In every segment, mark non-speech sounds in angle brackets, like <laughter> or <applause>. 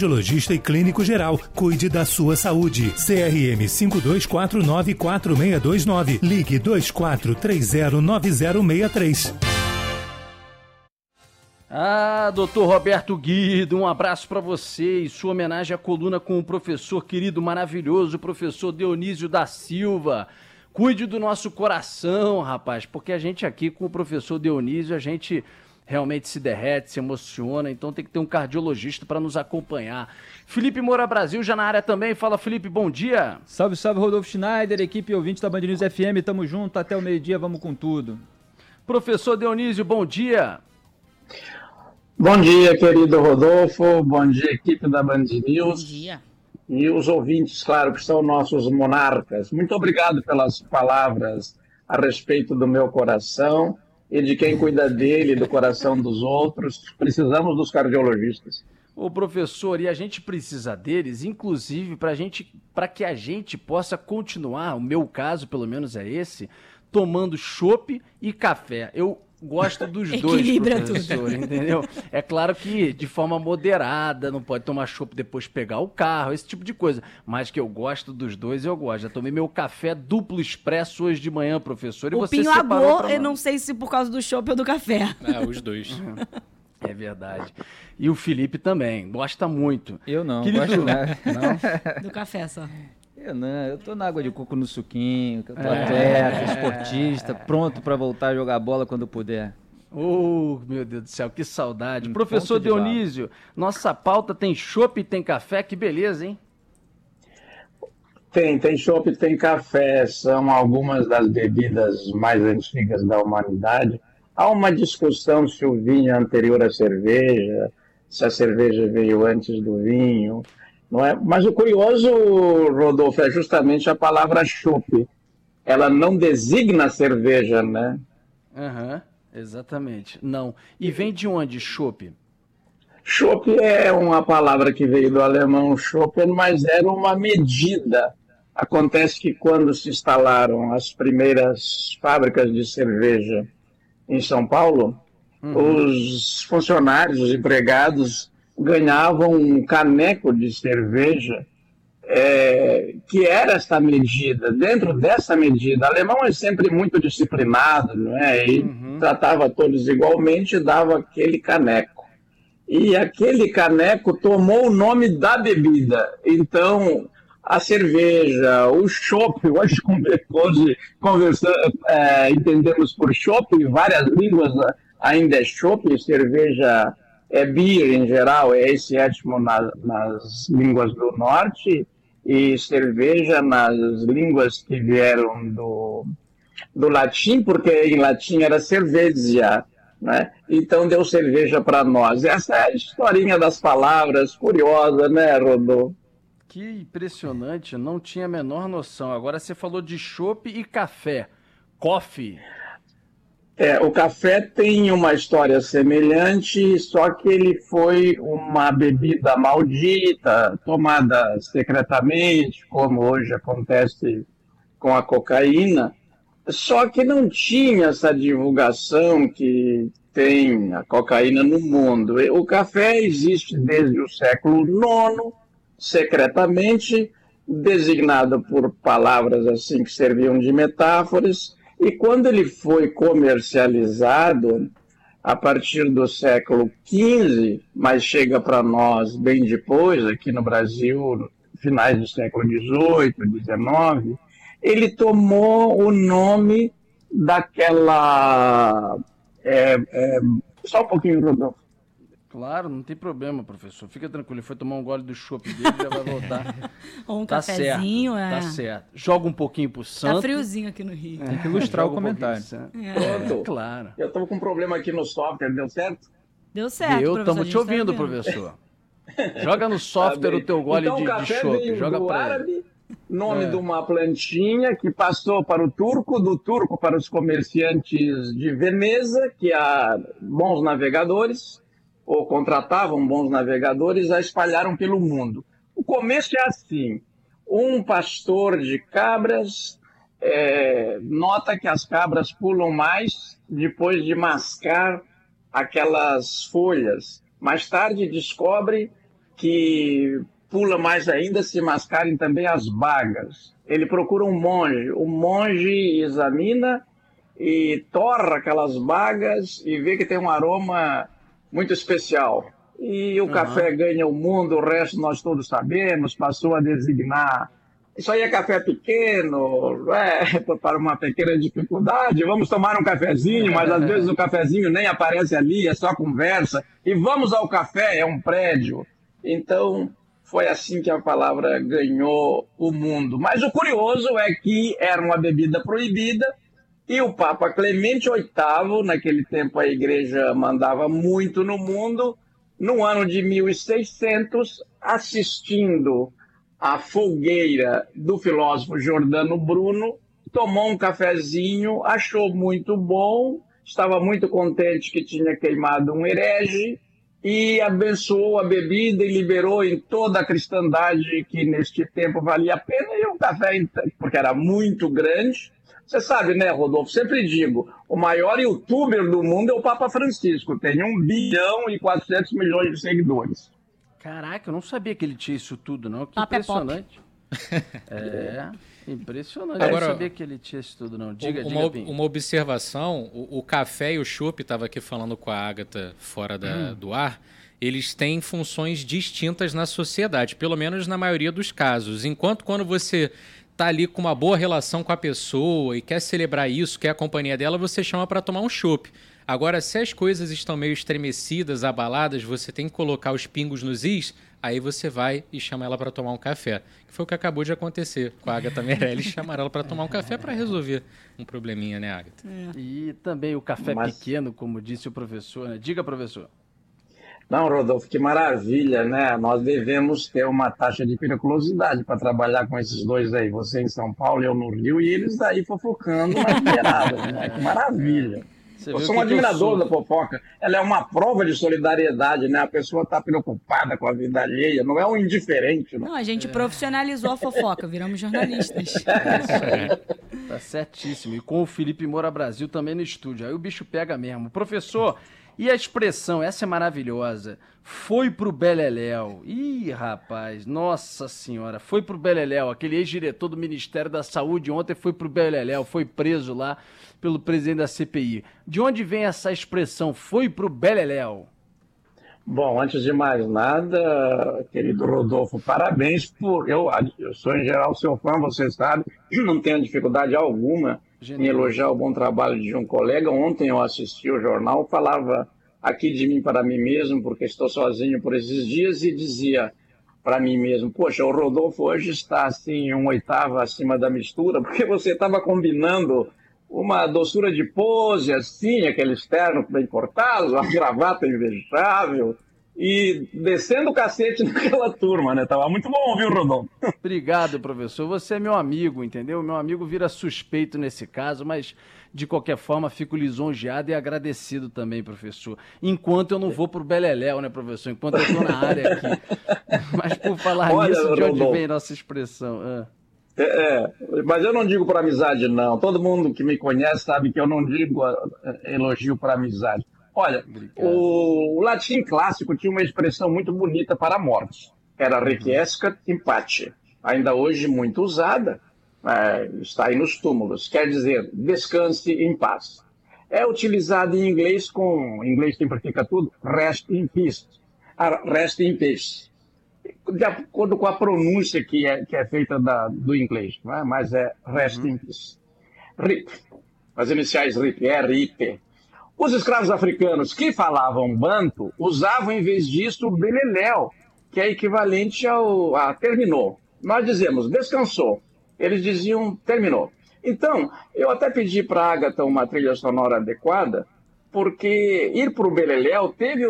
Cardiologista e clínico geral. Cuide da sua saúde. CRM 52494629. Ligue 24309063. Ah, doutor Roberto Guido, um abraço para você e sua homenagem à coluna com o professor querido, maravilhoso, professor Dionísio da Silva. Cuide do nosso coração, rapaz, porque a gente aqui com o professor Dionísio, a gente realmente se derrete, se emociona, então tem que ter um cardiologista para nos acompanhar. Felipe Moura Brasil já na área também. Fala, Felipe, bom dia. Salve, salve, Rodolfo Schneider, equipe ouvinte da Band News FM, tamo junto, até o meio-dia, vamos com tudo. Professor Dionísio, bom dia. Bom dia, querido Rodolfo. Bom dia, equipe da Band News. Bom dia. E os ouvintes, claro, que são nossos monarcas. Muito obrigado pelas palavras a respeito do meu coração e de quem cuida dele, do coração dos outros. Precisamos dos cardiologistas. Ô professor, e a gente precisa deles, inclusive para gente, para que a gente possa continuar, o meu caso pelo menos é esse, tomando chopp e café. Eu gosto dos <laughs> dois, Equilibra professor, tudo. <laughs> entendeu? É claro que de forma moderada, não pode tomar chopp depois pegar o carro, esse tipo de coisa. Mas que eu gosto dos dois, eu gosto. Já tomei meu café duplo expresso hoje de manhã, professor. E O você Pinho agou, eu não sei se por causa do chopp ou do café. É, os dois. <laughs> É verdade. E o Felipe também, gosta muito. Eu não, Querido- gosto não. Do café só. Eu não, eu tô na água de coco no suquinho, que eu tô É. atleta, esportista, pronto pra voltar a jogar bola quando puder. Oh, meu Deus do céu, que saudade. Um Professor de. Dionísio, nossa pauta tem chopp e tem café, que beleza, hein? Tem, tem chopp, tem café, são algumas das bebidas mais antigas da humanidade. Há uma discussão se o vinho é anterior à cerveja, se a cerveja veio antes do vinho, não é? Mas o curioso, Rodolfo, é justamente a palavra chopp. Ela não designa cerveja, né? Aham, exatamente. Não. E vem de onde, chopp? Chopp é uma palavra que veio do alemão Schoppen, mas era uma medida. Acontece que quando se instalaram as primeiras fábricas de cerveja em São Paulo, os funcionários, os empregados, ganhavam um caneco de cerveja é, que era esta medida. Dentro dessa medida, o alemão é sempre muito disciplinado, não é? E tratava todos igualmente e dava aquele caneco. E aquele caneco tomou o nome da bebida. Então, a cerveja, o chopp, hoje hoje conversando, é, entendemos por chopp, em várias línguas né, ainda é chopp, cerveja é beer em geral, é esse étimo na- nas línguas do norte, e cerveja nas línguas que vieram do, do latim, porque em latim era cerveja, né? Então deu cerveja para nós. Essa é a historinha das palavras, curiosa, né, Rodolfo? Que impressionante, não tinha a menor noção. Agora você falou de chopp e café. Coffee. É, o café tem uma história semelhante, só que ele foi uma bebida maldita, tomada secretamente, como hoje acontece com a cocaína, só que não tinha essa divulgação que tem a cocaína no mundo. O café existe desde o século IX, secretamente, designado por palavras assim que serviam de metáforas, e quando ele foi comercializado, a partir do século XV, mas chega para nós bem depois, aqui no Brasil, finais do século XVIII, XIX, ele tomou o nome daquela. é, é, só um pouquinho, Rodolfo. Claro, não tem problema, professor. Fica tranquilo, ele foi tomar um gole do chopp dele e já vai voltar. <laughs> Ou um tá cafezinho, certo, é. Tá certo. Joga um pouquinho pro santo. Tá friozinho aqui no Rio. Tem que ilustrar <laughs> o um comentário. pro santo. É. Pronto. Claro. Eu estou com um problema aqui no software, deu certo? Deu certo, Eu estamos te tá ouvindo, vendo. professor. Joga no software Tá o teu bem. gole então, de, de café chopp. veio Joga do pra ele. árabe, nome É. de uma plantinha que passou para o turco, do turco para os comerciantes de Veneza, que há bons navegadores, ou contratavam bons navegadores, a espalharam pelo mundo. O começo é assim: um pastor de cabras é, nota que as cabras pulam mais depois de mascar aquelas folhas. Mais tarde descobre que pula mais ainda se mascarem também as bagas. Ele procura um monge, o monge examina e torra aquelas bagas e vê que tem um aroma muito especial. E o uhum. café ganha o mundo, o resto nós todos sabemos, passou a designar. Isso aí é café pequeno, é, <laughs> para uma pequena dificuldade. Vamos tomar um cafezinho, mas às vezes o <laughs> cafezinho nem aparece ali, é só conversa. E vamos ao café, é um prédio. Então, foi assim que a palavra ganhou o mundo. Mas o curioso é que era uma bebida proibida e o Papa Clemente VIII, naquele tempo a igreja mandava muito no mundo, no ano de 1600, assistindo à fogueira do filósofo Jordano Bruno, tomou um cafezinho, achou muito bom, estava muito contente que tinha queimado um herege e abençoou a bebida e liberou em toda a cristandade que neste tempo valia a pena e o café, porque era muito grande. Você sabe, né, Rodolfo? Sempre digo, o maior youtuber do mundo é o Papa Francisco, tem um bilhão e 400 milhões de seguidores. Caraca, eu não sabia que ele tinha isso tudo, não. Que Papa impressionante. <laughs> É, é, impressionante. Agora, eu sabia que ele tinha isso tudo, não. Diga, uma, diga, uma observação, o, o, café e o chopp, estava aqui falando com a Agatha fora da, hum. do ar, eles têm funções distintas na sociedade, pelo menos na maioria dos casos. Enquanto quando você está ali com uma boa relação com a pessoa e quer celebrar isso, quer a companhia dela, você chama para tomar um chopp. Agora, se as coisas estão meio estremecidas, abaladas, você tem que colocar os pingos nos is, aí você vai e chama ela para tomar um café. Que foi o que acabou de acontecer com a Agatha Meirelles, <laughs> chamaram ela para tomar um café para resolver um probleminha, né, Agatha? É. E também o café Mas... pequeno, como disse o professor, né? Diga, professor. Não, Rodolfo, que maravilha, né? Nós devemos ter uma taxa de periculosidade para trabalhar com esses dois aí, você em São Paulo e eu no Rio, e eles aí fofocando na beirada, né? <laughs> Que maravilha. Você eu sou um admirador da fofoca. Ela é uma prova de solidariedade, né? A pessoa está preocupada com a vida alheia, não é um indiferente. Não, não a gente é. profissionalizou a fofoca, viramos jornalistas. <laughs> É tá certíssimo. E com o Felipe Moura Brasil também no estúdio. Aí o bicho pega mesmo. Professor, e a expressão, essa é maravilhosa, foi pro Beleléu. Ih, rapaz, nossa senhora, foi pro Beleléu. Aquele ex-diretor do Ministério da Saúde ontem foi pro Beleléu, foi preso lá pelo presidente da CPI. De onde vem essa expressão, foi pro Beleléu? Bom, antes de mais nada, querido Rodolfo, parabéns por. Eu, eu sou em geral seu fã, você sabe, não tenho dificuldade alguma Genial. em elogiar o bom trabalho de um colega. Ontem eu assisti o jornal, falava aqui de mim para mim mesmo, porque estou sozinho por esses dias, e dizia para mim mesmo: Poxa, o Rodolfo hoje está assim, um oitavo acima da mistura, porque você estava combinando uma doçura de pose, assim, aquele externo bem cortado, uma gravata invejável, e descendo o cacete <laughs> naquela turma, né? Tava muito bom ouvir o Rodon. Obrigado, professor. Você é meu amigo, entendeu? Meu amigo vira suspeito nesse caso, mas de qualquer forma fico lisonjeado e agradecido também, professor. Enquanto eu não vou pro Beleléu, né, professor? Enquanto eu tô na área aqui. <laughs> mas por falar Olha, nisso, de onde vem nossa expressão? Ah. É, é, mas eu não digo por amizade, não. Todo mundo que me conhece sabe que eu não digo é, elogio por amizade. Olha, o, o, latim clássico tinha uma expressão muito bonita para a morte. Era requiescat in pace. Ainda hoje muito usada, é, está aí nos túmulos. Quer dizer, descanse em paz. É utilizado em inglês com, em inglês simplifica tudo, rest in peace. Rest in peace de acordo com a pronúncia que é, que é feita da, do inglês, é? mas é rest uhum. in peace. RIP. As iniciais RIP, é RIP. Os escravos africanos que falavam banto usavam em vez disso o beleléu, que é equivalente ao a terminou. Nós dizemos descansou. Eles diziam terminou. Então, eu até pedi para a Agatha uma trilha sonora adequada, porque ir para o Beleléu teve,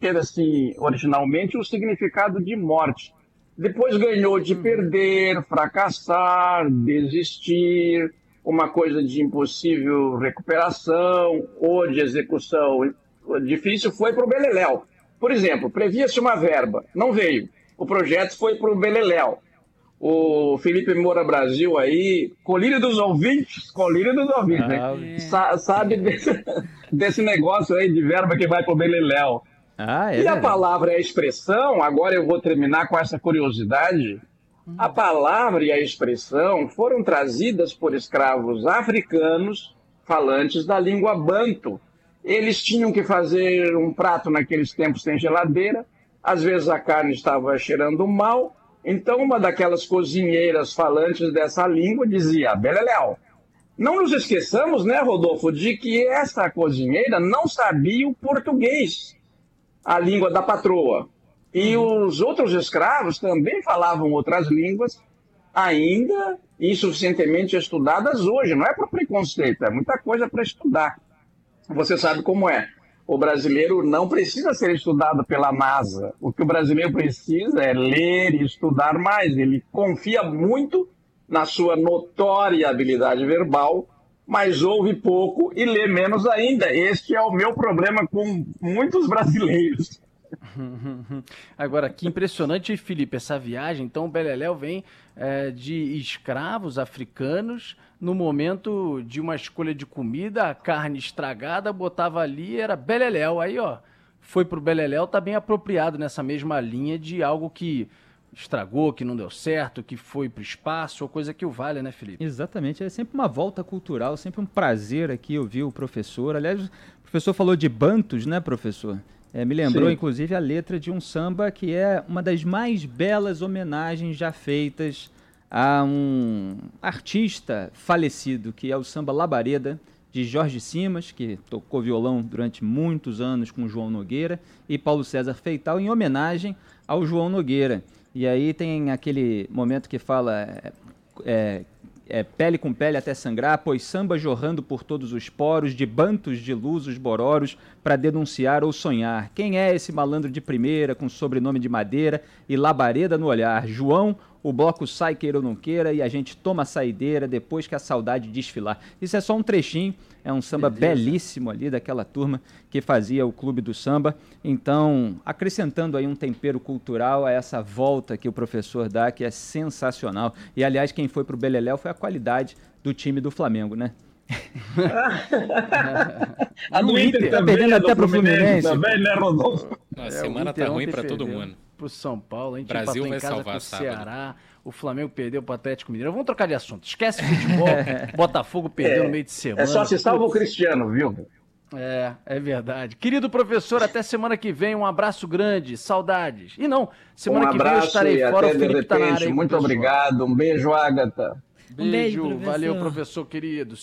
teve assim, originalmente o significado de morte. Depois ganhou de perder, fracassar, desistir, uma coisa de impossível recuperação ou de execução difícil foi para o Beleléu. Por exemplo, previa-se uma verba, não veio. O projeto foi para o Beleléu o Felipe Moura Brasil aí, colírio dos ouvintes, colírio dos ouvintes, né? ah, né? Sa sabe desse, <laughs> desse, negócio aí de verba que vai pro Beleléu. Ah, é e a palavra e a expressão, agora eu vou terminar com essa curiosidade. A palavra e a expressão foram trazidas por escravos africanos falantes da língua banto. Eles tinham que fazer um prato naqueles tempos sem geladeira, às vezes a carne estava cheirando mal, então uma daquelas cozinheiras falantes dessa língua dizia: Beleléu. Não nos esqueçamos, né, Rodolfo, de que essa cozinheira não sabia o português a língua da patroa. E os outros escravos também falavam outras línguas, ainda insuficientemente estudadas hoje. Não é por preconceito, é muita coisa para estudar. Você sabe como é. O brasileiro não precisa ser estudado pela NASA. O que o brasileiro precisa é ler e estudar mais. Ele confia muito na sua notória habilidade verbal, mas ouve pouco e lê menos ainda. Este é o meu problema com muitos brasileiros. <laughs> Agora, que impressionante, Felipe, essa viagem. Então, o Beleléu vem é, de escravos africanos no momento de uma escolha de comida, a carne estragada, botava ali, era Beleléu. Aí, ó, foi pro Beleléu, tá bem apropriado nessa mesma linha de algo que estragou, que não deu certo, que foi pro espaço, ou coisa que o vale, né, Felipe? Exatamente, é sempre uma volta cultural, sempre um prazer aqui ouvir o professor. Aliás, o professor falou de bantos, né, professor? É, me lembrou, Sim. inclusive, a letra de um samba que é uma das mais belas homenagens já feitas a um artista falecido, que é o samba Labareda, de Jorge Simas, que tocou violão durante muitos anos com João Nogueira, e Paulo César Feital, em homenagem ao João Nogueira. E aí tem aquele momento que fala é, é, pele com pele até sangrar, pois samba jorrando por todos os poros, de bantos de luz os bororos, para denunciar ou sonhar. Quem é esse malandro de primeira, com sobrenome de madeira e labareda no olhar? João, o bloco sai queira ou não queira e a gente toma a saideira depois que a saudade desfilar. Isso é só um trechinho, é um samba Beleza. belíssimo ali daquela turma que fazia o Clube do Samba. Então, acrescentando aí um tempero cultural a essa volta que o professor dá, que é sensacional. E aliás, quem foi pro Beleléu foi a qualidade do time do Flamengo, né? A do E o Inter Inter? Tá perdendo do até pro Fluminense. também, né, Rodolfo? A É, semana o Inter tá ruim pra todo mundo. Pro São Paulo, a gente Brasil vai em casa salvar com o sábado. Ceará. O Flamengo perdeu pro Atlético Mineiro. Vamos trocar de assunto. Esquece futebol. <laughs> Botafogo perdeu no meio de semana. É só se salva o Cristiano, viu? É, é verdade. Querido professor, até semana que vem. Um abraço grande. Saudades. E não, semana um que vem eu estarei fora. até O de Felipe tá na área repente. o Muito obrigado. Um beijo, Agatha. Beijo. beijo, professor. Valeu, professor querido.